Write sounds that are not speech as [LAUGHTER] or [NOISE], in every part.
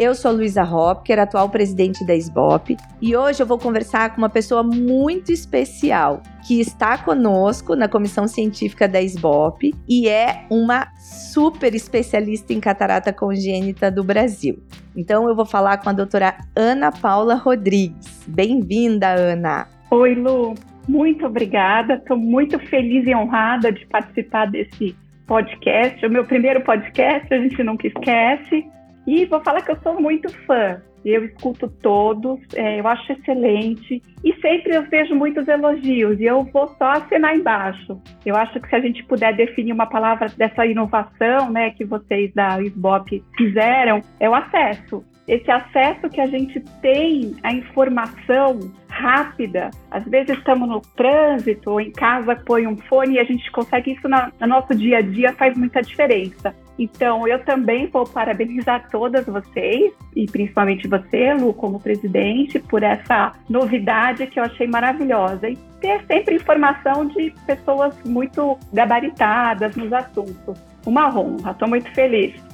Eu sou Luísa Hopker, atual presidente da SBOP, e hoje eu vou conversar com uma pessoa muito especial que está conosco na comissão científica da SBOP e é uma super especialista em catarata congênita do Brasil. Então eu vou falar com a doutora Ana Paula Rodrigues. Bem-vinda, Ana. Oi, Lu. Muito obrigada. Estou muito feliz e honrada de participar desse podcast, o meu primeiro podcast, a gente nunca esquece. E vou falar que eu sou muito fã. Eu escuto todos, é, eu acho excelente. E sempre eu vejo muitos elogios, e eu vou só assinar embaixo. Eu acho que se a gente puder definir uma palavra dessa inovação né, que vocês da SBOP fizeram, é o acesso esse acesso que a gente tem à informação rápida. Às vezes estamos no trânsito ou em casa, põe um fone e a gente consegue isso na, no nosso dia a dia, faz muita diferença. Então, eu também vou parabenizar todas vocês, e principalmente você, Lu, como presidente, por essa novidade que eu achei maravilhosa. E ter sempre informação de pessoas muito gabaritadas nos assuntos. Uma honra, estou muito feliz.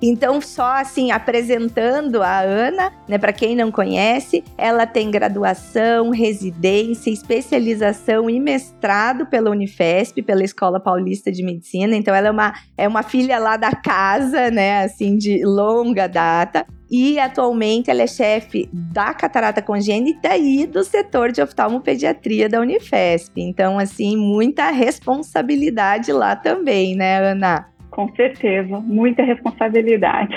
Então, só assim, apresentando a Ana, né, para quem não conhece, ela tem graduação, residência, especialização e mestrado pela Unifesp, pela Escola Paulista de Medicina. Então, ela é uma, é uma filha lá da casa, né, assim, de longa data. E atualmente ela é chefe da catarata congênita e do setor de oftalmopediatria da Unifesp. Então, assim, muita responsabilidade lá também, né, Ana? Com certeza, muita responsabilidade.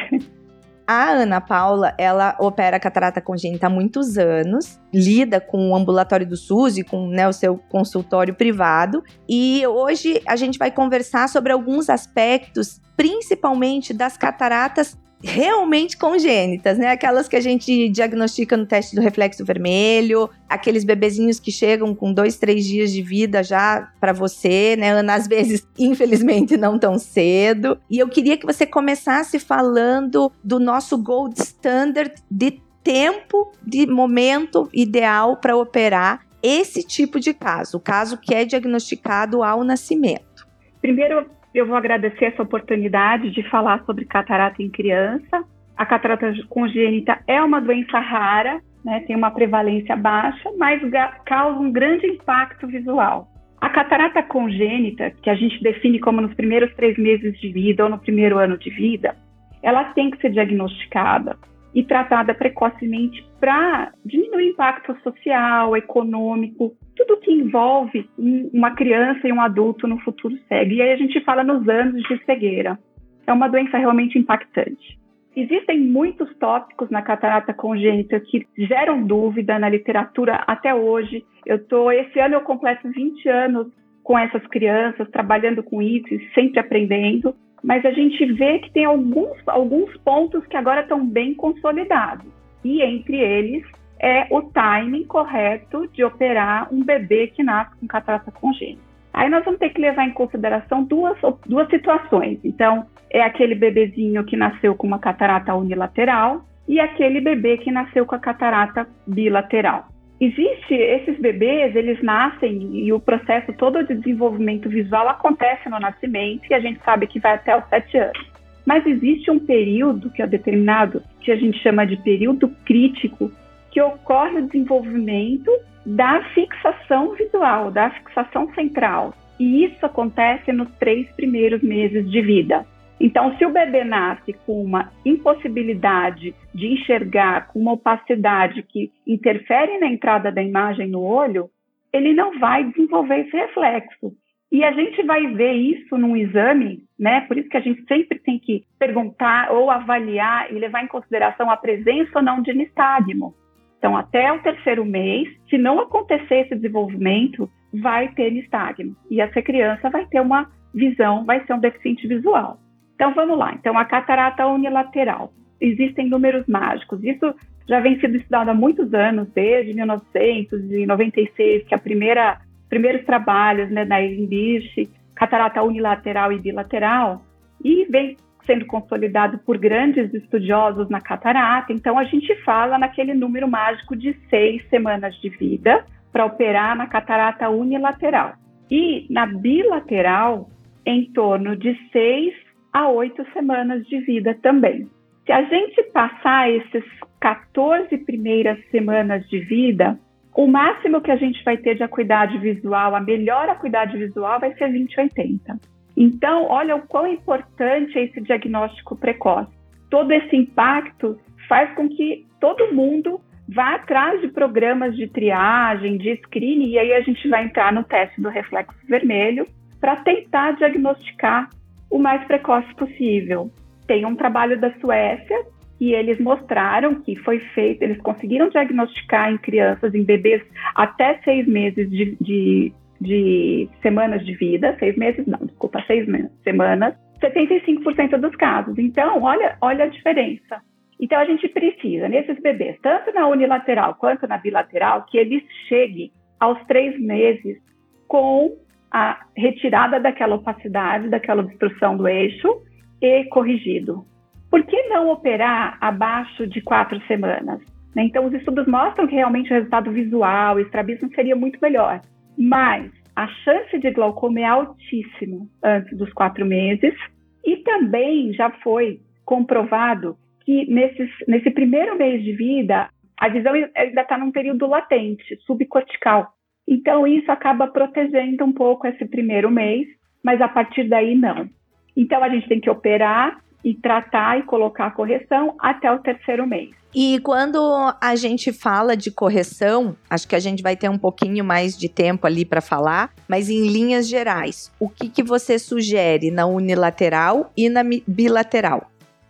A Ana Paula, ela opera catarata congênita há muitos anos, lida com o ambulatório do SUS e com né, o seu consultório privado. E hoje a gente vai conversar sobre alguns aspectos, principalmente das cataratas realmente congênitas, né? Aquelas que a gente diagnostica no teste do reflexo vermelho, aqueles bebezinhos que chegam com dois, três dias de vida já para você, né? Às vezes, [LAUGHS] infelizmente, não tão cedo. E eu queria que você começasse falando do nosso gold standard de tempo, de momento ideal para operar esse tipo de caso, o caso que é diagnosticado ao nascimento. Primeiro, eu vou agradecer essa oportunidade de falar sobre catarata em criança. A catarata congênita é uma doença rara, né, tem uma prevalência baixa, mas causa um grande impacto visual. A catarata congênita, que a gente define como nos primeiros três meses de vida ou no primeiro ano de vida, ela tem que ser diagnosticada e tratada precocemente para diminuir o impacto social, econômico, tudo que envolve uma criança e um adulto no futuro cego. E aí a gente fala nos anos de cegueira. É uma doença realmente impactante. Existem muitos tópicos na catarata congênita que geram dúvida na literatura até hoje. Eu tô esse ano eu completo 20 anos com essas crianças, trabalhando com isso e sempre aprendendo mas a gente vê que tem alguns, alguns pontos que agora estão bem consolidados. E entre eles é o timing correto de operar um bebê que nasce com catarata congênita. Aí nós vamos ter que levar em consideração duas, duas situações. Então, é aquele bebezinho que nasceu com uma catarata unilateral e aquele bebê que nasceu com a catarata bilateral existe esses bebês, eles nascem e o processo todo de desenvolvimento visual acontece no nascimento e a gente sabe que vai até os sete anos. Mas existe um período que é determinado, que a gente chama de período crítico, que ocorre o desenvolvimento da fixação visual, da fixação central. E isso acontece nos três primeiros meses de vida. Então, se o bebê nasce com uma impossibilidade de enxergar, com uma opacidade que interfere na entrada da imagem no olho, ele não vai desenvolver esse reflexo. E a gente vai ver isso num exame, né? Por isso que a gente sempre tem que perguntar ou avaliar e levar em consideração a presença ou não de nistagmo. Então, até o terceiro mês, se não acontecer esse desenvolvimento, vai ter nistagmo. E essa criança vai ter uma visão, vai ser um deficiente visual. Então vamos lá. Então a catarata unilateral. Existem números mágicos. Isso já vem sendo estudado há muitos anos, desde 1996, que a primeira primeiros trabalhos né, na English, catarata unilateral e bilateral, e vem sendo consolidado por grandes estudiosos na catarata. Então, a gente fala naquele número mágico de seis semanas de vida para operar na catarata unilateral. E na bilateral, em torno de seis a oito semanas de vida também. Se a gente passar esses 14 primeiras semanas de vida, o máximo que a gente vai ter de acuidade visual, a melhor acuidade visual vai ser 2080. Então, olha o quão importante é esse diagnóstico precoce. Todo esse impacto faz com que todo mundo vá atrás de programas de triagem, de screening, e aí a gente vai entrar no teste do reflexo vermelho para tentar diagnosticar o mais precoce possível. Tem um trabalho da Suécia e eles mostraram que foi feito, eles conseguiram diagnosticar em crianças, em bebês até seis meses de, de, de semanas de vida, seis meses, não, desculpa, seis semanas, 75% dos casos. Então, olha, olha a diferença. Então, a gente precisa, nesses bebês, tanto na unilateral quanto na bilateral, que eles cheguem aos três meses com a retirada daquela opacidade, daquela obstrução do eixo e corrigido. Por que não operar abaixo de quatro semanas? Né? Então, os estudos mostram que realmente o resultado visual, o estrabismo seria muito melhor. Mas a chance de glaucoma é altíssima antes dos quatro meses. E também já foi comprovado que nesses, nesse primeiro mês de vida, a visão ainda está num período latente, subcortical. Então, isso acaba protegendo um pouco esse primeiro mês, mas a partir daí não. Então, a gente tem que operar e tratar e colocar a correção até o terceiro mês. E quando a gente fala de correção, acho que a gente vai ter um pouquinho mais de tempo ali para falar, mas em linhas gerais, o que, que você sugere na unilateral e na bilateral?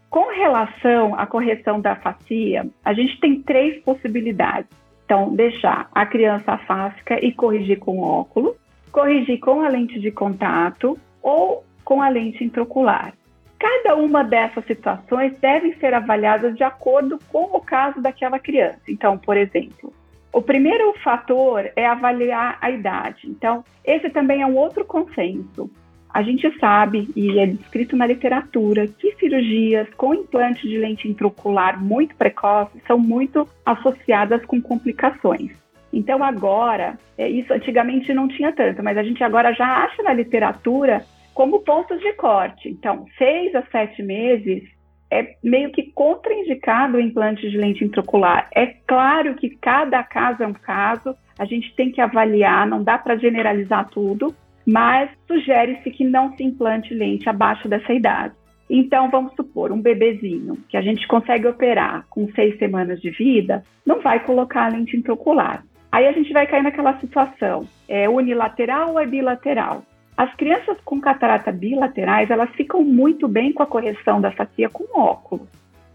Com relação à correção da facia, a gente tem três possibilidades. Então, deixar a criança afásica e corrigir com óculos, corrigir com a lente de contato ou com a lente intraocular. Cada uma dessas situações devem ser avaliadas de acordo com o caso daquela criança. Então, por exemplo, o primeiro fator é avaliar a idade. Então, esse também é um outro consenso. A gente sabe, e é descrito na literatura, que cirurgias com implante de lente intraocular muito precoce são muito associadas com complicações. Então, agora, é, isso antigamente não tinha tanto, mas a gente agora já acha na literatura como pontos de corte. Então, seis a sete meses é meio que contraindicado o implante de lente intraocular. É claro que cada caso é um caso, a gente tem que avaliar, não dá para generalizar tudo, mas sugere-se que não se implante lente abaixo dessa idade. Então, vamos supor, um bebezinho que a gente consegue operar com seis semanas de vida, não vai colocar a lente intraocular. Aí a gente vai cair naquela situação, é unilateral ou é bilateral? As crianças com catarata bilaterais, elas ficam muito bem com a correção da facia com óculos.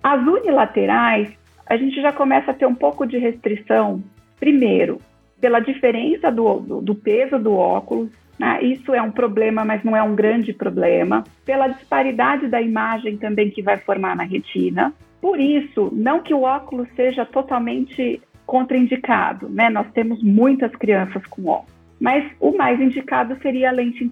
As unilaterais, a gente já começa a ter um pouco de restrição, primeiro, pela diferença do, do, do peso do óculos, né? isso é um problema, mas não é um grande problema, pela disparidade da imagem também que vai formar na retina. Por isso, não que o óculos seja totalmente contraindicado, né? Nós temos muitas crianças com óculos mas o mais indicado seria a lente,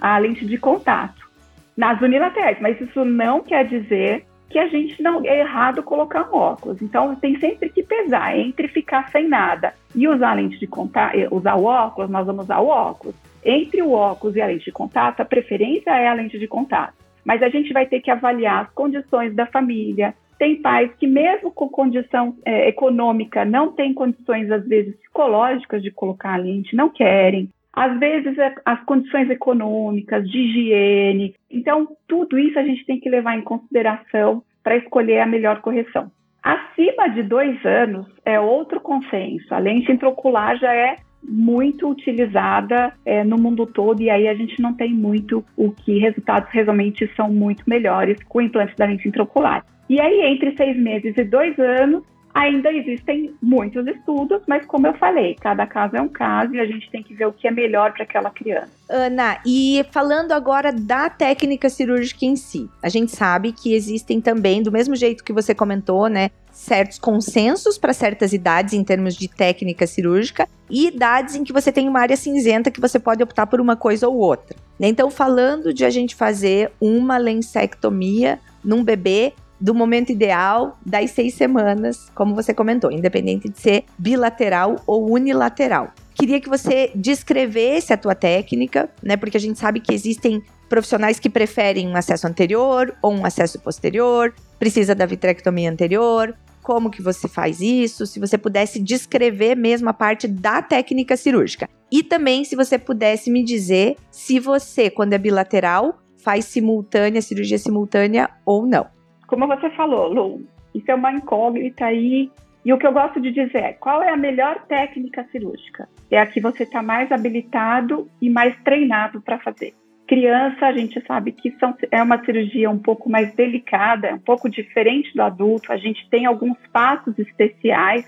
a lente de contato nas unilaterais. Mas isso não quer dizer que a gente não é errado colocar um óculos. Então tem sempre que pesar entre ficar sem nada e usar lente de contato, eh, usar o óculos, nós vamos usar o óculos. Entre o óculos e a lente de contato, a preferência é a lente de contato. Mas a gente vai ter que avaliar as condições da família, tem pais que, mesmo com condição é, econômica, não têm condições, às vezes, psicológicas de colocar a lente, não querem. Às vezes, é, as condições econômicas, de higiene. Então, tudo isso a gente tem que levar em consideração para escolher a melhor correção. Acima de dois anos é outro consenso. A lente intraocular já é muito utilizada é, no mundo todo e aí a gente não tem muito o que resultados realmente são muito melhores com o implante da lente intraocular. E aí, entre seis meses e dois anos, Ainda existem muitos estudos, mas como eu falei, cada caso é um caso e a gente tem que ver o que é melhor para aquela criança. Ana, e falando agora da técnica cirúrgica em si, a gente sabe que existem também, do mesmo jeito que você comentou, né, certos consensos para certas idades em termos de técnica cirúrgica e idades em que você tem uma área cinzenta que você pode optar por uma coisa ou outra. Então, falando de a gente fazer uma lensectomia num bebê, do momento ideal das seis semanas, como você comentou, independente de ser bilateral ou unilateral. Queria que você descrevesse a tua técnica, né? Porque a gente sabe que existem profissionais que preferem um acesso anterior ou um acesso posterior, precisa da vitrectomia anterior, como que você faz isso, se você pudesse descrever mesmo a parte da técnica cirúrgica. E também se você pudesse me dizer se você, quando é bilateral, faz simultânea, cirurgia simultânea ou não como você falou, Lu, isso é uma incógnita aí. E o que eu gosto de dizer é qual é a melhor técnica cirúrgica? É a que você está mais habilitado e mais treinado para fazer. Criança, a gente sabe que são, é uma cirurgia um pouco mais delicada, um pouco diferente do adulto. A gente tem alguns passos especiais.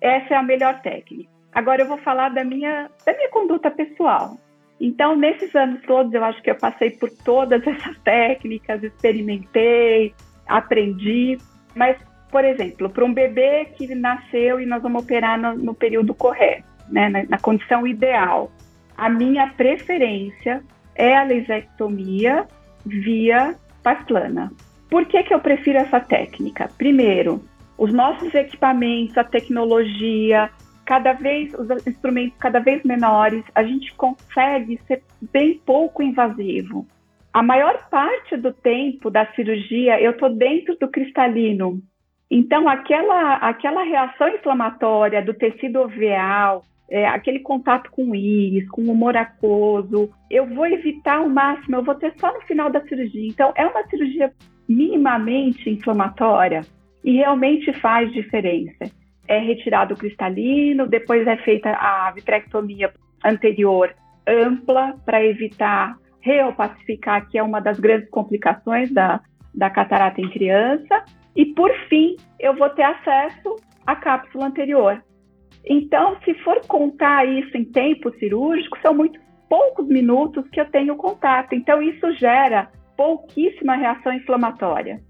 Essa é a melhor técnica. Agora eu vou falar da minha, da minha conduta pessoal. Então, nesses anos todos, eu acho que eu passei por todas [LAUGHS] essas técnicas, experimentei, aprendi. Mas, por exemplo, para um bebê que nasceu e nós vamos operar no, no período correto, né, na, na, condição ideal, a minha preferência é a lisectomia via paz plana. Por que, que eu prefiro essa técnica? Primeiro, os nossos equipamentos, a tecnologia, cada vez os instrumentos cada vez menores, a gente consegue ser bem pouco invasivo a maior parte do tempo da cirurgia eu estou dentro do cristalino. Então, aquela, aquela reação inflamatória do tecido oveal, é, aquele contato com o íris, com o humor aquoso, eu vou evitar ao máximo, eu vou ter só no final da cirurgia. Então, é uma cirurgia minimamente inflamatória e realmente faz diferença. É retirado o cristalino, depois é feita a vitrectomia anterior ampla para evitar reopacificar, que é uma das grandes complicações da, da catarata em criança. E, por fim, eu vou ter acesso à cápsula anterior. Então, se for contar isso em tempo cirúrgico, são muito poucos minutos que eu tenho contato. Então, isso gera pouquíssima reação inflamatória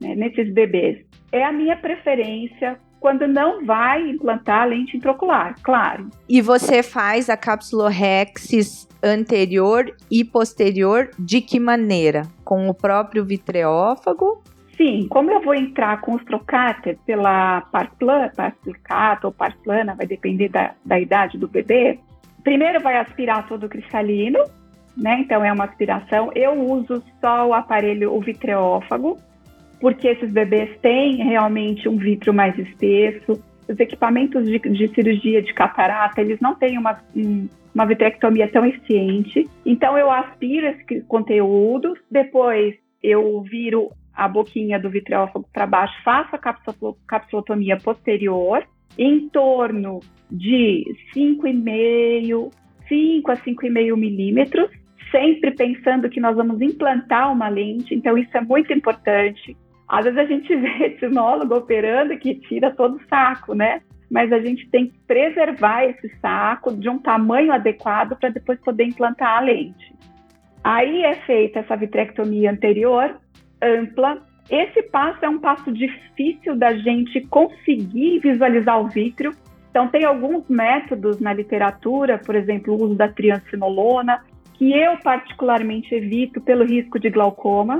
né, nesses bebês. É a minha preferência quando não vai implantar a lente intraocular, claro. E você faz a cápsula Rexis anterior e posterior de que maneira? Com o próprio vitreófago? Sim, como eu vou entrar com os trocáter pela parplana, parplicata ou parplana, vai depender da, da idade do bebê, primeiro vai aspirar todo o cristalino, né? Então é uma aspiração. Eu uso só o aparelho, o vitreófago, porque esses bebês têm realmente um vítreo mais espesso. Os equipamentos de, de cirurgia de catarata, eles não têm uma, um, uma vitrectomia tão eficiente. Então eu aspiro esse conteúdo, depois eu viro a boquinha do vitreófago para baixo, faço a capsulotomia posterior, em torno de 5,5, 5 a 5,5 milímetros, sempre pensando que nós vamos implantar uma lente, então isso é muito importante. Às vezes a gente [LAUGHS] vê etinólogo operando que tira todo o saco, né? Mas a gente tem que preservar esse saco de um tamanho adequado para depois poder implantar a lente. Aí é feita essa vitrectomia anterior, ampla. Esse passo é um passo difícil da gente conseguir visualizar o vítreo. Então, tem alguns métodos na literatura, por exemplo, o uso da triancinolona, que eu particularmente evito pelo risco de glaucoma.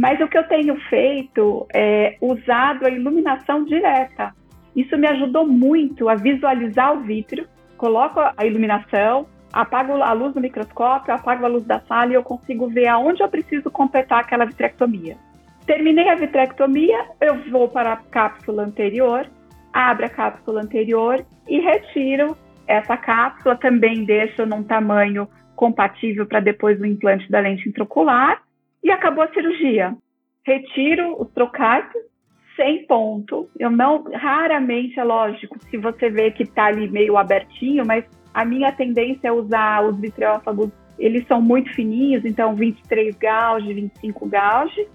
Mas o que eu tenho feito é usado a iluminação direta. Isso me ajudou muito a visualizar o vítreo. Coloco a iluminação, apago a luz do microscópio, apago a luz da sala e eu consigo ver aonde eu preciso completar aquela vitrectomia. Terminei a vitrectomia, eu vou para a cápsula anterior, abro a cápsula anterior e retiro essa cápsula. Também deixo num tamanho compatível para depois o implante da lente intraocular e acabou a cirurgia. Retiro os trocáteos sem ponto. Eu não, raramente, é lógico, se você vê que está ali meio abertinho, mas a minha tendência é usar os vitreófagos, eles são muito fininhos, então 23 gauge, 25 gauge.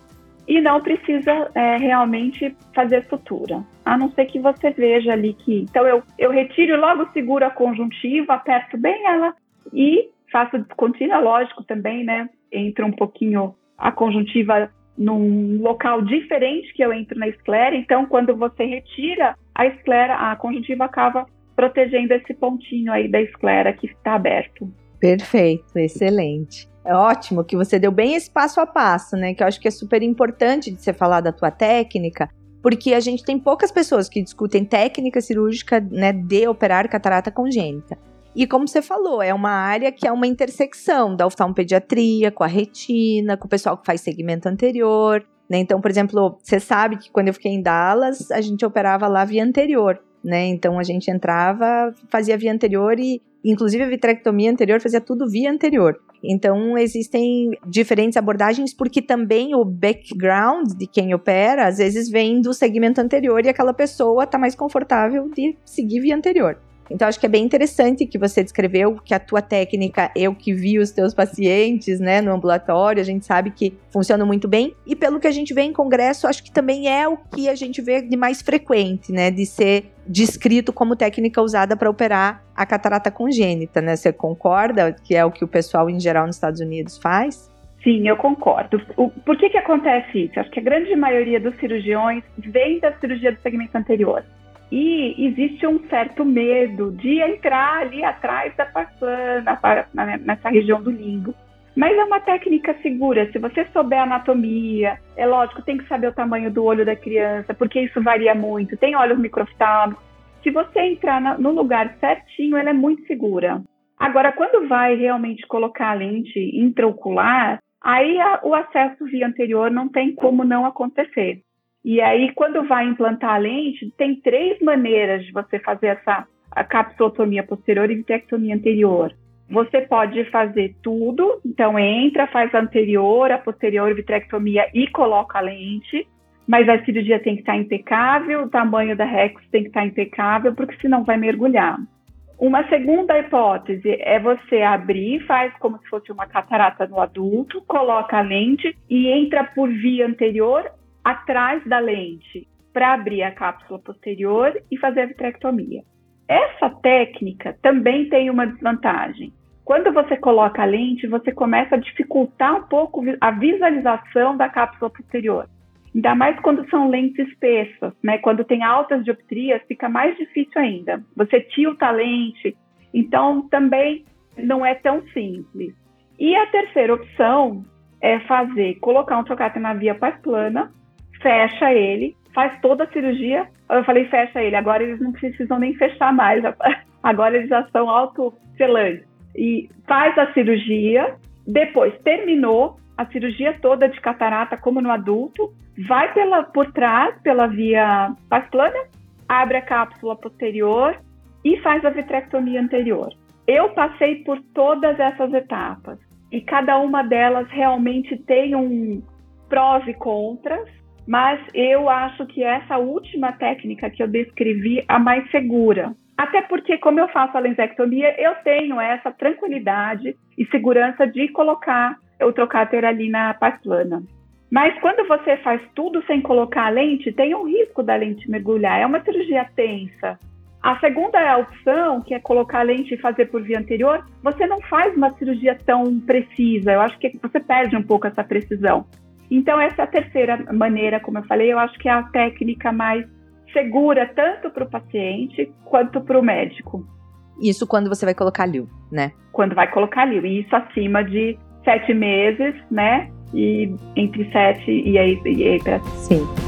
e não precisa é, realmente fazer sutura. A não ser que você veja ali que. Então, eu, eu retiro logo seguro a conjuntiva, aperto bem ela e faço descontínua, lógico também, né? Entra um pouquinho a conjuntiva num local diferente que eu entro na esclera. Então, quando você retira a esclera, a conjuntiva acaba protegendo esse pontinho aí da esclera que está aberto. Perfeito, excelente. É ótimo que você deu bem esse passo a passo, né? Que eu acho que é super importante de você falar da tua técnica, porque a gente tem poucas pessoas que discutem técnica cirúrgica, né, de operar catarata congênita. E como você falou, é uma área que é uma intersecção da oftalmopediatria com a retina, com o pessoal que faz segmento anterior, né? Então, por exemplo, você sabe que quando eu fiquei em Dallas, a gente operava lá via anterior, né? Então a gente entrava, fazia via anterior e inclusive a vitrectomia anterior fazia tudo via anterior. Então, existem diferentes abordagens, porque também o background de quem opera, às vezes, vem do segmento anterior e aquela pessoa está mais confortável de seguir via anterior. Então, acho que é bem interessante que você descreveu que a tua técnica, eu que vi os teus pacientes, né, no ambulatório, a gente sabe que funciona muito bem. E pelo que a gente vê em congresso, acho que também é o que a gente vê de mais frequente, né, de ser descrito como técnica usada para operar a catarata congênita, né? Você concorda que é o que o pessoal em geral nos Estados Unidos faz? Sim, eu concordo. O, por que, que acontece isso? Acho que a grande maioria dos cirurgiões vem da cirurgia do segmento anterior. E existe um certo medo de entrar ali atrás da passana, nessa região do limbo. Mas é uma técnica segura. Se você souber anatomia, é lógico, tem que saber o tamanho do olho da criança, porque isso varia muito. Tem olhos microftalmos. Se você entrar no lugar certinho, ela é muito segura. Agora, quando vai realmente colocar a lente intraocular, aí a, o acesso via anterior não tem como não acontecer. E aí, quando vai implantar a lente, tem três maneiras de você fazer essa a capsulotomia posterior e vitrectomia anterior. Você pode fazer tudo, então entra, faz a anterior, a posterior vitrectomia e coloca a lente, mas a cirurgia tem que estar impecável, o tamanho da rex tem que estar impecável, porque senão vai mergulhar. Uma segunda hipótese é você abrir, faz como se fosse uma catarata no adulto, coloca a lente e entra por via anterior atrás da lente para abrir a cápsula posterior e fazer a vitrectomia. Essa técnica também tem uma desvantagem. Quando você coloca a lente, você começa a dificultar um pouco a visualização da cápsula posterior. Ainda mais quando são lentes espessas, né? Quando tem altas dioptrias, fica mais difícil ainda. Você tilta a lente, então também não é tão simples. E a terceira opção é fazer, colocar um trocate na via pós plana, fecha ele, faz toda a cirurgia. Eu falei, fecha ele, agora eles não precisam nem fechar mais, [LAUGHS] agora eles já são autoselantes. E faz a cirurgia, depois terminou a cirurgia toda de catarata, como no adulto, vai pela, por trás, pela via plana, abre a cápsula posterior e faz a vitrectomia anterior. Eu passei por todas essas etapas e cada uma delas realmente tem um prós e contras mas eu acho que essa última técnica que eu descrevi a mais segura. Até porque, como eu faço a lensectomia, eu tenho essa tranquilidade e segurança de colocar o trocáter ali na paz plana. Mas quando você faz tudo sem colocar a lente, tem um risco da lente mergulhar. É uma cirurgia tensa. A segunda opção, que é colocar a lente e fazer por via anterior, você não faz uma cirurgia tão precisa. Eu acho que você perde um pouco essa precisão. Então, essa é terceira maneira, como eu falei, eu acho que é a técnica mais segura tanto para o paciente quanto para o médico. Isso quando você vai colocar LIU, né? Quando vai colocar LIU. E isso acima de sete meses, né? E entre sete e aí, e aí para. Sim.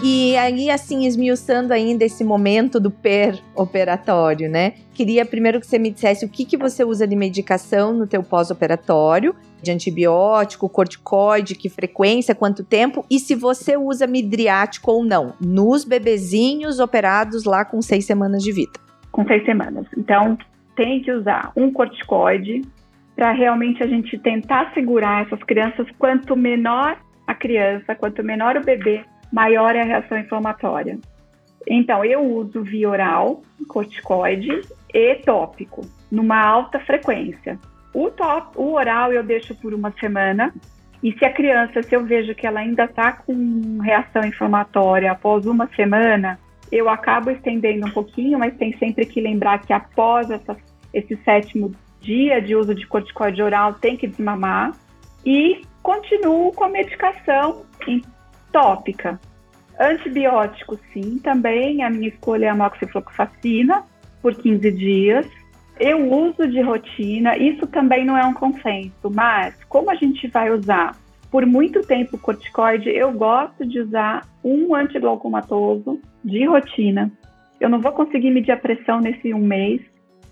E aí, assim, esmiuçando ainda esse momento do per-operatório, né? Queria primeiro que você me dissesse o que, que você usa de medicação no teu pós-operatório, de antibiótico, corticoide, que frequência, quanto tempo, e se você usa midriático ou não, nos bebezinhos operados lá com seis semanas de vida. Com seis semanas. Então, tem que usar um corticoide para realmente a gente tentar segurar essas crianças. Quanto menor a criança, quanto menor o bebê, maior é a reação inflamatória. Então, eu uso via oral, corticoide e tópico, numa alta frequência. O, top, o oral eu deixo por uma semana, e se a criança, se eu vejo que ela ainda está com reação inflamatória após uma semana, eu acabo estendendo um pouquinho, mas tem sempre que lembrar que após essa, esse sétimo dia de uso de corticoide oral tem que desmamar e continuo com a medicação tópica. Antibiótico, sim, também. A minha escolha é a moxifloxacina por 15 dias. Eu uso de rotina, isso também não é um consenso, mas como a gente vai usar por muito tempo corticoide, eu gosto de usar um antiglaucomatoso de rotina. Eu não vou conseguir medir a pressão nesse um mês,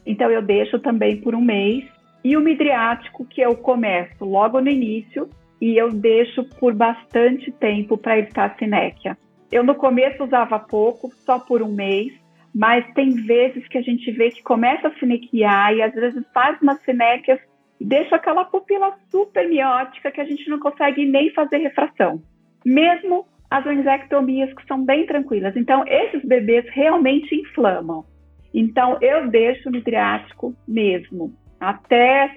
então eu deixo também por um mês. E o midriático, que eu começo logo no início e eu deixo por bastante tempo para evitar a sinéquia. Eu no começo usava pouco, só por um mês, mas tem vezes que a gente vê que começa a sinequiar e às vezes faz uma sinéquia e deixa aquela pupila super miótica que a gente não consegue nem fazer refração. Mesmo as laringectomias que são bem tranquilas. Então, esses bebês realmente inflamam. Então, eu deixo o midriático mesmo, até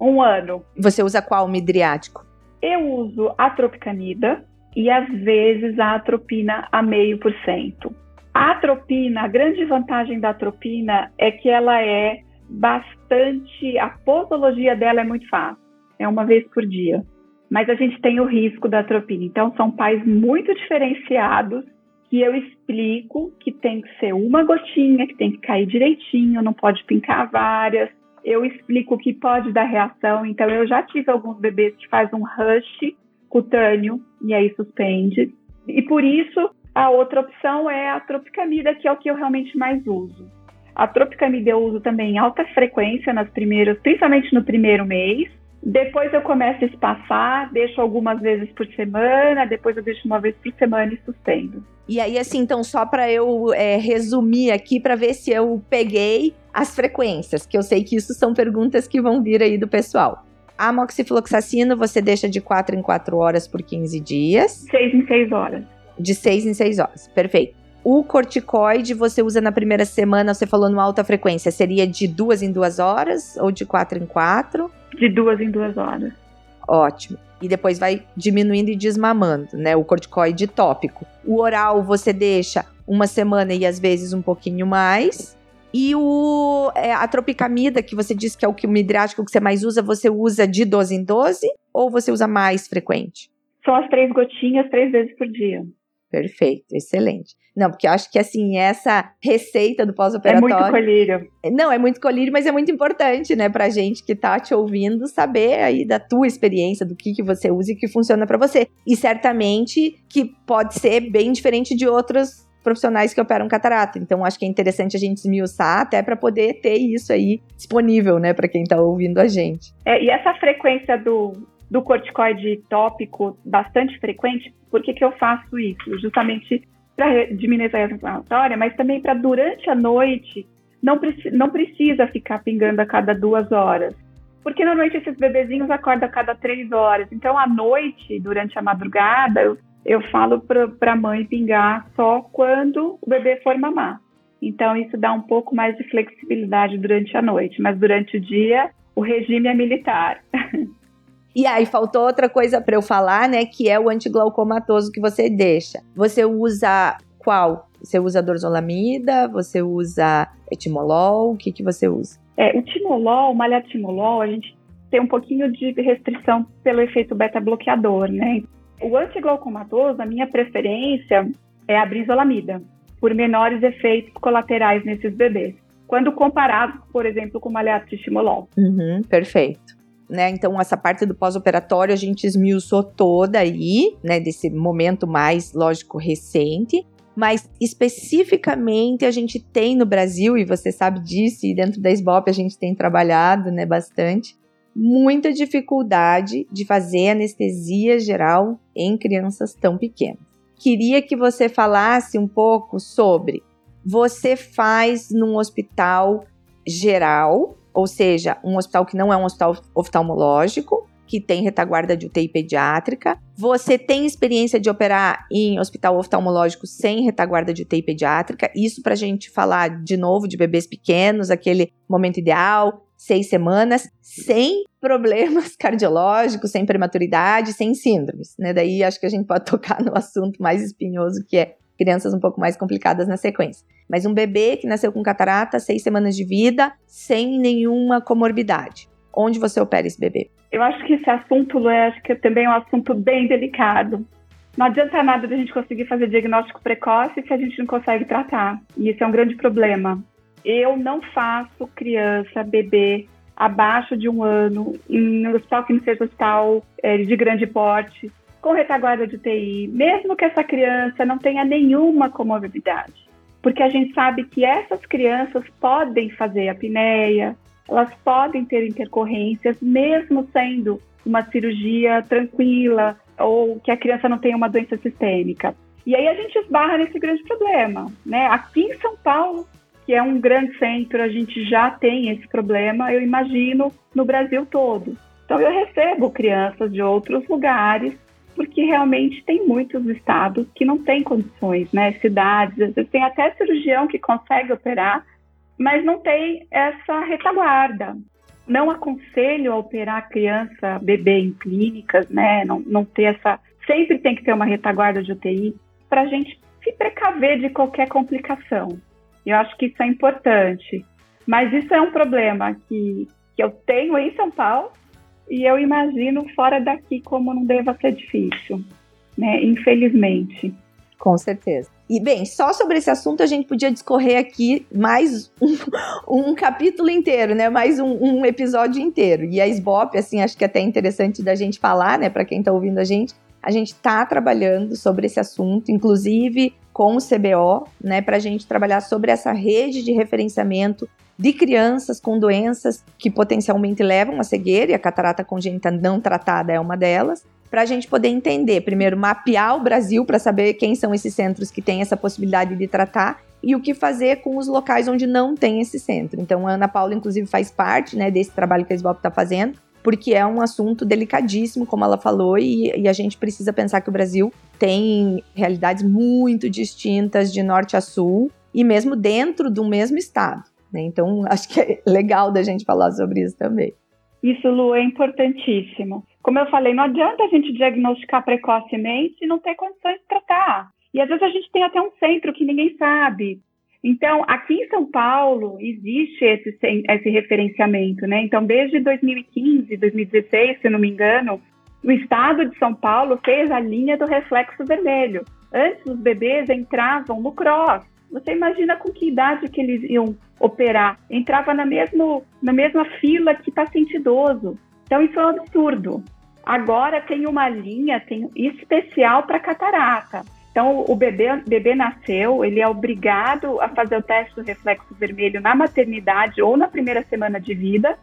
um ano. Você usa qual midriático? Eu uso a tropicamida e às vezes a atropina a meio por cento. A atropina, a grande vantagem da atropina é que ela é bastante. A posologia dela é muito fácil, é uma vez por dia. Mas a gente tem o risco da atropina. Então, são pais muito diferenciados que eu explico que tem que ser uma gotinha, que tem que cair direitinho, não pode pincar várias. Eu explico que pode dar reação. Então, eu já tive alguns bebês que faz um rush cutâneo e aí suspende. E por isso, a outra opção é a tropicamida, que é o que eu realmente mais uso. A tropicamida eu uso também em alta frequência nas primeiras, principalmente no primeiro mês. Depois eu começo a espaçar, deixo algumas vezes por semana, depois eu deixo uma vez por semana e suspendo. E aí, assim, então, só para eu é, resumir aqui, para ver se eu peguei as frequências, que eu sei que isso são perguntas que vão vir aí do pessoal. A moxifloxacina você deixa de 4 em 4 horas por 15 dias. 6 em 6 horas de 6 em 6 horas. Perfeito. O corticoide você usa na primeira semana, você falou numa alta frequência, seria de duas em duas horas ou de quatro em quatro? De duas em duas horas. Ótimo. E depois vai diminuindo e desmamando, né? O corticoide tópico. O oral você deixa uma semana e às vezes um pouquinho mais. E o, é, a tropicamida, que você disse que é o que o midriático que você mais usa, você usa de 12 em 12 ou você usa mais frequente? Só as três gotinhas, três vezes por dia. Perfeito, excelente. Não, porque eu acho que assim, essa receita do pós-operatório. É muito colírio. Não, é muito colírio, mas é muito importante, né, pra gente que tá te ouvindo saber aí da tua experiência, do que, que você usa e que funciona para você. E certamente que pode ser bem diferente de outros profissionais que operam catarata. Então, acho que é interessante a gente esmiuçar até para poder ter isso aí disponível, né, para quem tá ouvindo a gente. É, e essa frequência do, do corticoide tópico bastante frequente, por que, que eu faço isso? Justamente para diminuir a inflamatória, mas também para durante a noite não, preci não precisa ficar pingando a cada duas horas. Porque normalmente esses bebezinhos acordam a cada três horas. Então, à noite, durante a madrugada, eu, eu falo para a mãe pingar só quando o bebê for mamar. Então, isso dá um pouco mais de flexibilidade durante a noite, mas durante o dia, o regime é militar. [LAUGHS] E aí faltou outra coisa para eu falar, né, que é o antiglaucomatoso que você deixa. Você usa qual? Você usa dorzolamida? Você usa etimolol? O que que você usa? É, o timolol, o malhatimolol, a gente tem um pouquinho de restrição pelo efeito beta-bloqueador, né? O antiglaucomatoso, a minha preferência é a brisolamida, por menores efeitos colaterais nesses bebês, quando comparado, por exemplo, com o malhatimolol. Uhum, perfeito né? Então, essa parte do pós-operatório a gente esmiuçou toda aí, né? Desse momento mais, lógico, recente. Mas especificamente a gente tem no Brasil, e você sabe disso, e dentro da SBOP a gente tem trabalhado né, bastante, muita dificuldade de fazer anestesia geral em crianças tão pequenas. Queria que você falasse um pouco sobre você faz num hospital geral ou seja, um hospital que não é um hospital oftalmológico, que tem retaguarda de UTI pediátrica. Você tem experiência de operar em hospital oftalmológico sem retaguarda de UTI pediátrica. Isso para a gente falar de novo de bebês pequenos, aquele momento ideal, seis semanas, sem problemas [LAUGHS] cardiológicos, sem prematuridade, sem síndromes. Né? Daí acho que a gente pode [LAUGHS] tocar no assunto mais espinhoso que é crianças um pouco mais complicadas na sequência. Mas um bebê que nasceu com catarata, seis semanas de vida, sem nenhuma comorbidade. Onde você opera esse bebê? Eu acho que esse assunto, que também é um assunto bem delicado. Não adianta nada da gente conseguir fazer diagnóstico precoce se a gente não consegue tratar. E isso é um grande problema. Eu não faço criança, bebê, abaixo de um ano, em hospital que não seja hospital é, de grande porte, com retaguarda de UTI, mesmo que essa criança não tenha nenhuma comorbidade. Porque a gente sabe que essas crianças podem fazer apneia, elas podem ter intercorrências, mesmo sendo uma cirurgia tranquila ou que a criança não tenha uma doença sistêmica. E aí a gente esbarra nesse grande problema, né? Aqui em São Paulo, que é um grande centro, a gente já tem esse problema, eu imagino, no Brasil todo. Então, eu recebo crianças de outros lugares, porque realmente tem muitos estados que não têm condições, né? Cidades, às vezes tem até cirurgião que consegue operar, mas não tem essa retaguarda. Não aconselho a operar criança, bebê em clínicas, né? Não, não ter essa. Sempre tem que ter uma retaguarda de UTI para a gente se precaver de qualquer complicação. Eu acho que isso é importante. Mas isso é um problema que, que eu tenho em São Paulo e eu imagino fora daqui como não deva ser difícil, né? Infelizmente. Com certeza. E bem, só sobre esse assunto a gente podia discorrer aqui mais um, [LAUGHS] um capítulo inteiro, né? Mais um, um, episódio inteiro. E a SBOP, assim, acho que é até interessante da gente falar, né? Para quem está ouvindo a gente, a gente está trabalhando sobre esse assunto, inclusive com o CBO, né, para a gente trabalhar sobre essa rede de referenciamento de crianças com doenças que potencialmente levam a cegueira, e a catarata congênita não tratada é uma delas, para a gente poder entender, primeiro, mapear o Brasil para saber quem são esses centros que têm essa possibilidade de tratar e o que fazer com os locais onde não tem esse centro. Então, a Ana Paula, inclusive, faz parte né, desse trabalho que a SBOP está fazendo, porque é um assunto delicadíssimo, como ela falou, e, e, a gente precisa pensar que o Brasil tem realidades muito distintas de norte a sul, e mesmo dentro do mesmo estado. Né? Então, [LAUGHS] acho que é legal da gente falar sobre isso também. Isso, Lu, é importantíssimo. Como eu falei, não adianta a gente diagnosticar precocemente e não ter condições de tratar. E às vezes a gente tem até um centro que ninguém sabe. Então, aqui em São Paulo, existe esse, esse referenciamento, né? Então, desde 2015, 2016, se não me engano, o estado de São Paulo fez a linha do reflexo vermelho. Antes, os bebês entravam no cross. Você imagina com que idade que eles iam operar? Entrava na, mesmo, na mesma fila que paciente idoso. Então, isso é um absurdo. Agora tem uma linha tem especial para catarata. Então, o bebê, bebê nasceu, ele é obrigado a fazer o teste do reflexo vermelho na maternidade ou na primeira semana de vida.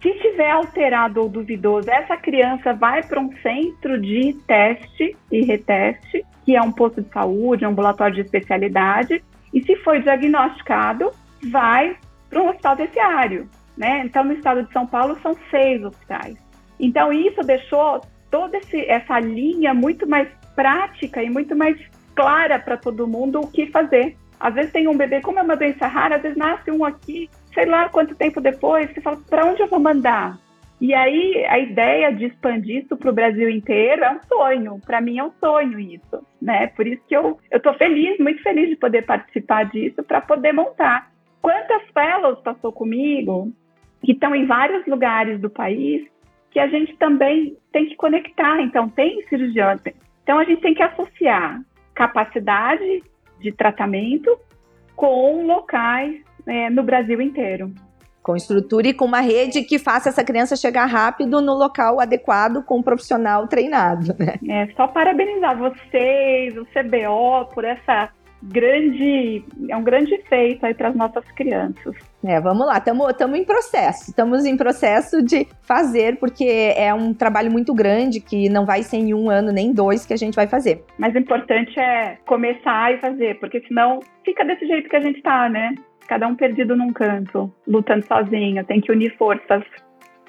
Se tiver alterado ou duvidoso, essa criança vai para um centro de teste e reteste, que é um posto de saúde, um ambulatório de especialidade, e se for diagnosticado, vai para um hospital terciário. Né? Então, no estado de São Paulo, são seis hospitais. Então, isso deixou toda esse, essa linha muito mais prática e muito mais clara para todo mundo o que fazer. Às vezes tem um bebê, como é uma doença rara, às vezes nasce um aqui, sei lá quanto tempo depois, você fala, para onde eu vou mandar? E aí a ideia de expandir isso para o Brasil inteiro é um sonho. Para mim é um sonho isso, né? Por isso que eu eu estou feliz, muito feliz de poder participar disso para poder montar. Quantas fellows passou comigo que estão em vários lugares do país que a gente também tem que conectar. Então tem cirurgião, então, a gente tem que associar capacidade de tratamento com locais é, no Brasil inteiro. Com estrutura e com uma rede que faça essa criança chegar rápido no local adequado com um profissional treinado, né? É, só parabenizar vocês, o CBO, por essa grande, é um grande feito aí para as nossas crianças. É, vamos lá, estamos em processo, estamos em processo de fazer, porque é um trabalho muito grande que não vai ser em um ano nem dois que a gente vai fazer. Mas o importante é começar e fazer, porque senão fica desse jeito que a gente está, né? Cada um perdido num canto, lutando sozinho, tem que unir forças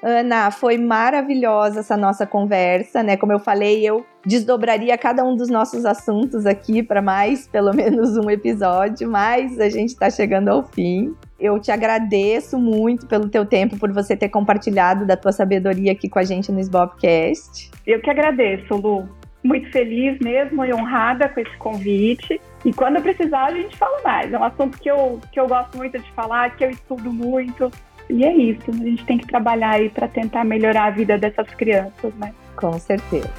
Ana, foi maravilhosa essa nossa conversa, né? Como eu falei, eu desdobraria cada um dos nossos assuntos aqui para mais, pelo menos um episódio, mas a gente está chegando ao fim. Eu te agradeço muito pelo teu tempo, por você ter compartilhado da tua sabedoria aqui com a gente no Sbobcast. Eu que agradeço, Lu. Muito feliz mesmo e honrada com esse convite. E quando precisar, a gente fala mais. É um assunto que eu, que eu gosto muito de falar, que eu estudo muito. E é isso, a gente tem que trabalhar aí para tentar melhorar a vida dessas crianças, né? Com certeza.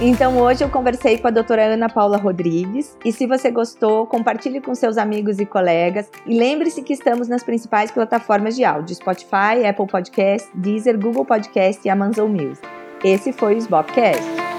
Então hoje eu conversei com a doutora Ana Paula Rodrigues e se você gostou, compartilhe com seus amigos e colegas e lembre-se que estamos nas principais plataformas de áudio, Spotify, Apple Podcast, Deezer, Google Podcast e Amazon Music. Esse foi o Sbopcast.